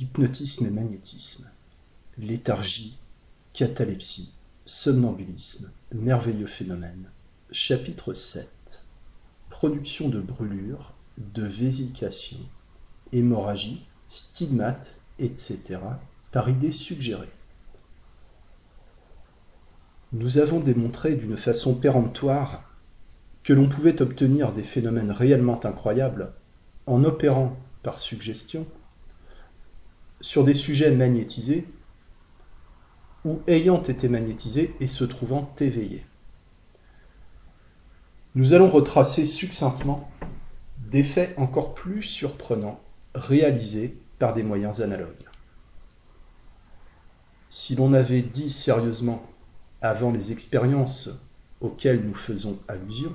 hypnotisme et magnétisme, léthargie, catalepsie, somnambulisme, merveilleux phénomène. Chapitre 7 Production de brûlures, de vésication, hémorragie, stigmates, etc. par idées suggérées. Nous avons démontré d'une façon péremptoire que l'on pouvait obtenir des phénomènes réellement incroyables en opérant par suggestion sur des sujets magnétisés ou ayant été magnétisés et se trouvant éveillés. Nous allons retracer succinctement des faits encore plus surprenants réalisés par des moyens analogues. Si l'on avait dit sérieusement, avant les expériences auxquelles nous faisons allusion,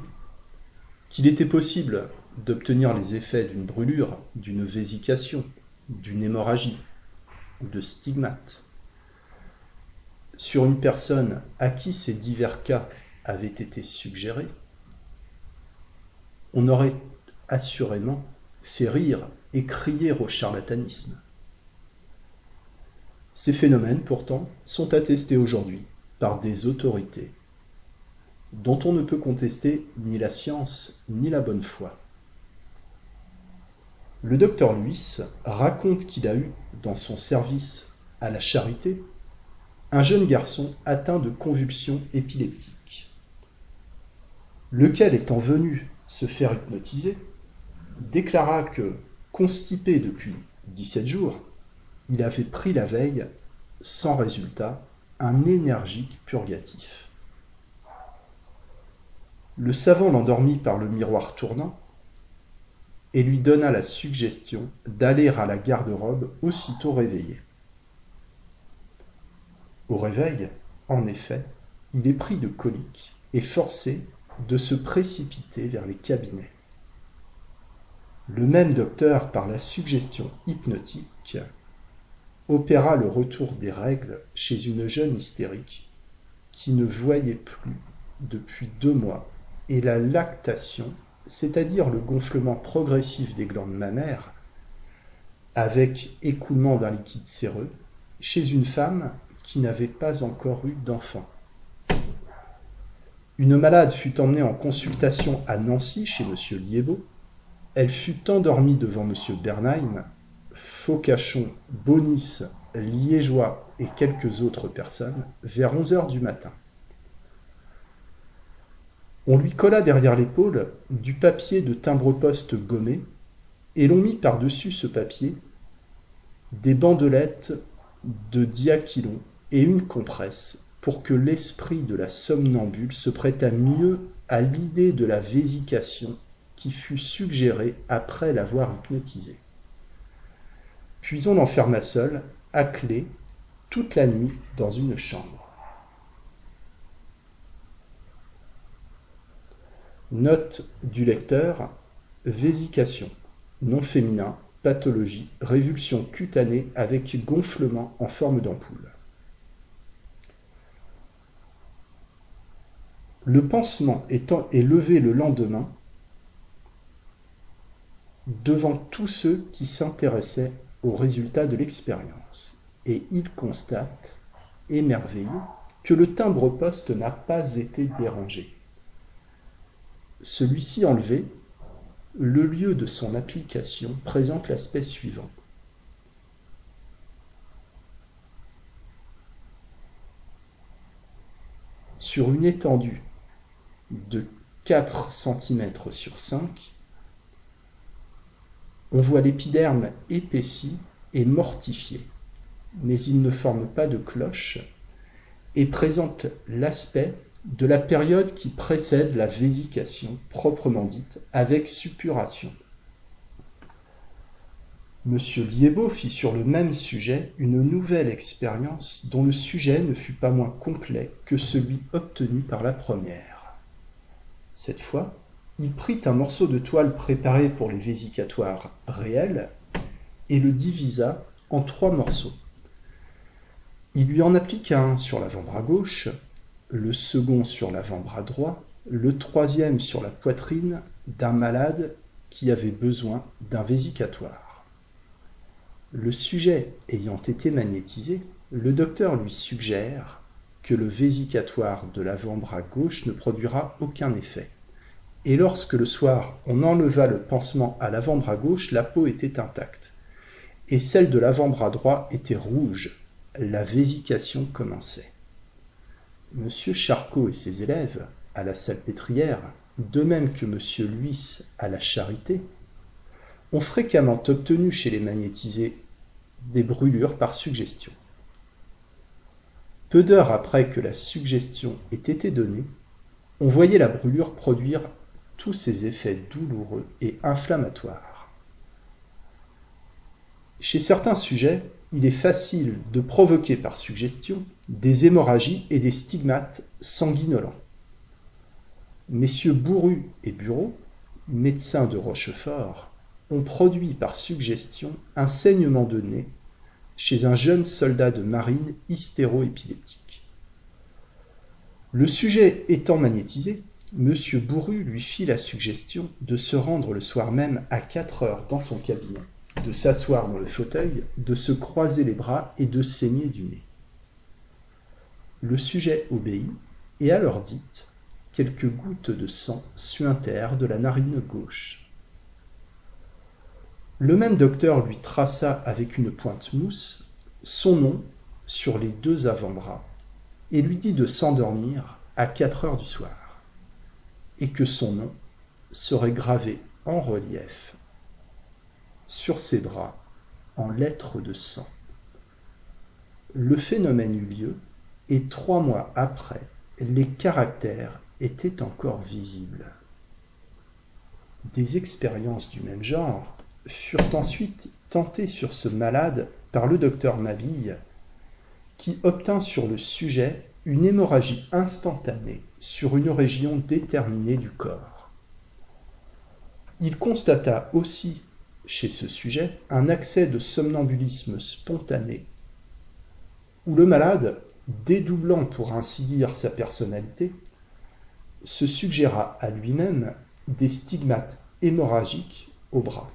qu'il était possible d'obtenir les effets d'une brûlure, d'une vésication, d'une hémorragie ou de stigmates sur une personne à qui ces divers cas avaient été suggérés, on aurait assurément fait rire et crier au charlatanisme. Ces phénomènes, pourtant, sont attestés aujourd'hui par des autorités dont on ne peut contester ni la science ni la bonne foi. Le docteur Luis raconte qu'il a eu dans son service à la charité un jeune garçon atteint de convulsions épileptiques, lequel étant venu se faire hypnotiser, déclara que, constipé depuis 17 jours, il avait pris la veille, sans résultat, un énergique purgatif. Le savant l'endormit par le miroir tournant et lui donna la suggestion d'aller à la garde-robe aussitôt réveillé. Au réveil, en effet, il est pris de colique et forcé de se précipiter vers les cabinets. Le même docteur, par la suggestion hypnotique, opéra le retour des règles chez une jeune hystérique qui ne voyait plus depuis deux mois et la lactation, c'est-à-dire le gonflement progressif des glandes mammaires, avec écoulement d'un liquide séreux, chez une femme qui n'avait pas encore eu d'enfant. Une malade fut emmenée en consultation à Nancy chez M. Liébeau. Elle fut endormie devant M. Bernheim, Faucachon, Bonis, Liégeois et quelques autres personnes vers onze heures du matin. On lui colla derrière l'épaule du papier de timbre-poste gommé et l'on mit par-dessus ce papier des bandelettes de diachylon et une compresse pour que l'esprit de la somnambule se prêtât mieux à l'idée de la vésication qui fut suggérée après l'avoir hypnotisé. Puis on l'enferma seul, à clé, toute la nuit dans une chambre. Note du lecteur Vésication, non féminin, pathologie, révulsion cutanée avec gonflement en forme d'ampoule. Le pansement étant est levé le lendemain devant tous ceux qui s'intéressaient aux résultats de l'expérience, et il constate, émerveillé, que le timbre-poste n'a pas été dérangé. Celui-ci enlevé, le lieu de son application présente l'aspect suivant. Sur une étendue de 4 cm sur 5, on voit l'épiderme épaissi et mortifié, mais il ne forme pas de cloche et présente l'aspect de la période qui précède la vésication proprement dite, avec suppuration. Monsieur Liébeau fit sur le même sujet une nouvelle expérience dont le sujet ne fut pas moins complet que celui obtenu par la première. Cette fois, il prit un morceau de toile préparé pour les vésicatoires réels et le divisa en trois morceaux. Il lui en appliqua un sur l'avant-bras gauche, le second sur l'avant-bras droit, le troisième sur la poitrine d'un malade qui avait besoin d'un vésicatoire. Le sujet ayant été magnétisé, le docteur lui suggère que le vésicatoire de l'avant-bras gauche ne produira aucun effet. Et lorsque le soir on enleva le pansement à l'avant-bras gauche, la peau était intacte. Et celle de l'avant-bras droit était rouge. La vésication commençait. Monsieur Charcot et ses élèves, à la salpêtrière, de même que Monsieur Luis à la charité, ont fréquemment obtenu chez les magnétisés des brûlures par suggestion. Peu d'heures après que la suggestion ait été donnée, on voyait la brûlure produire tous ses effets douloureux et inflammatoires. Chez certains sujets, il est facile de provoquer par suggestion des hémorragies et des stigmates sanguinolents. Messieurs Bourru et Bureau, médecins de Rochefort, ont produit par suggestion un saignement de nez chez un jeune soldat de marine hystéroépileptique. Le sujet étant magnétisé, M. Bourru lui fit la suggestion de se rendre le soir même à quatre heures dans son cabinet, de s'asseoir dans le fauteuil, de se croiser les bras et de saigner du nez. Le sujet obéit et alors dit quelques gouttes de sang suintèrent de la narine gauche. Le même docteur lui traça avec une pointe mousse son nom sur les deux avant-bras et lui dit de s'endormir à quatre heures du soir, et que son nom serait gravé en relief ses bras en lettres de sang. Le phénomène eut lieu, et trois mois après, les caractères étaient encore visibles. Des expériences du même genre furent ensuite tentées sur ce malade par le docteur Mabille, qui obtint sur le sujet une hémorragie instantanée sur une région déterminée du corps. Il constata aussi chez ce sujet un accès de somnambulisme spontané, où le malade, dédoublant pour ainsi dire sa personnalité, se suggéra à lui-même des stigmates hémorragiques au bras.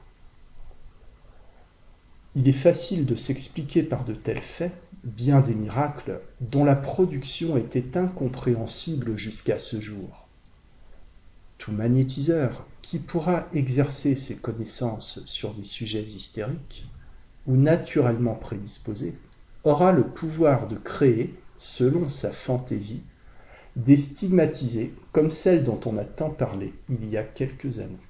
Il est facile de s'expliquer par de tels faits bien des miracles dont la production était incompréhensible jusqu'à ce jour. Tout magnétiseur qui pourra exercer ses connaissances sur des sujets hystériques ou naturellement prédisposés aura le pouvoir de créer, selon sa fantaisie, des stigmatisés comme celles dont on a tant parlé il y a quelques années.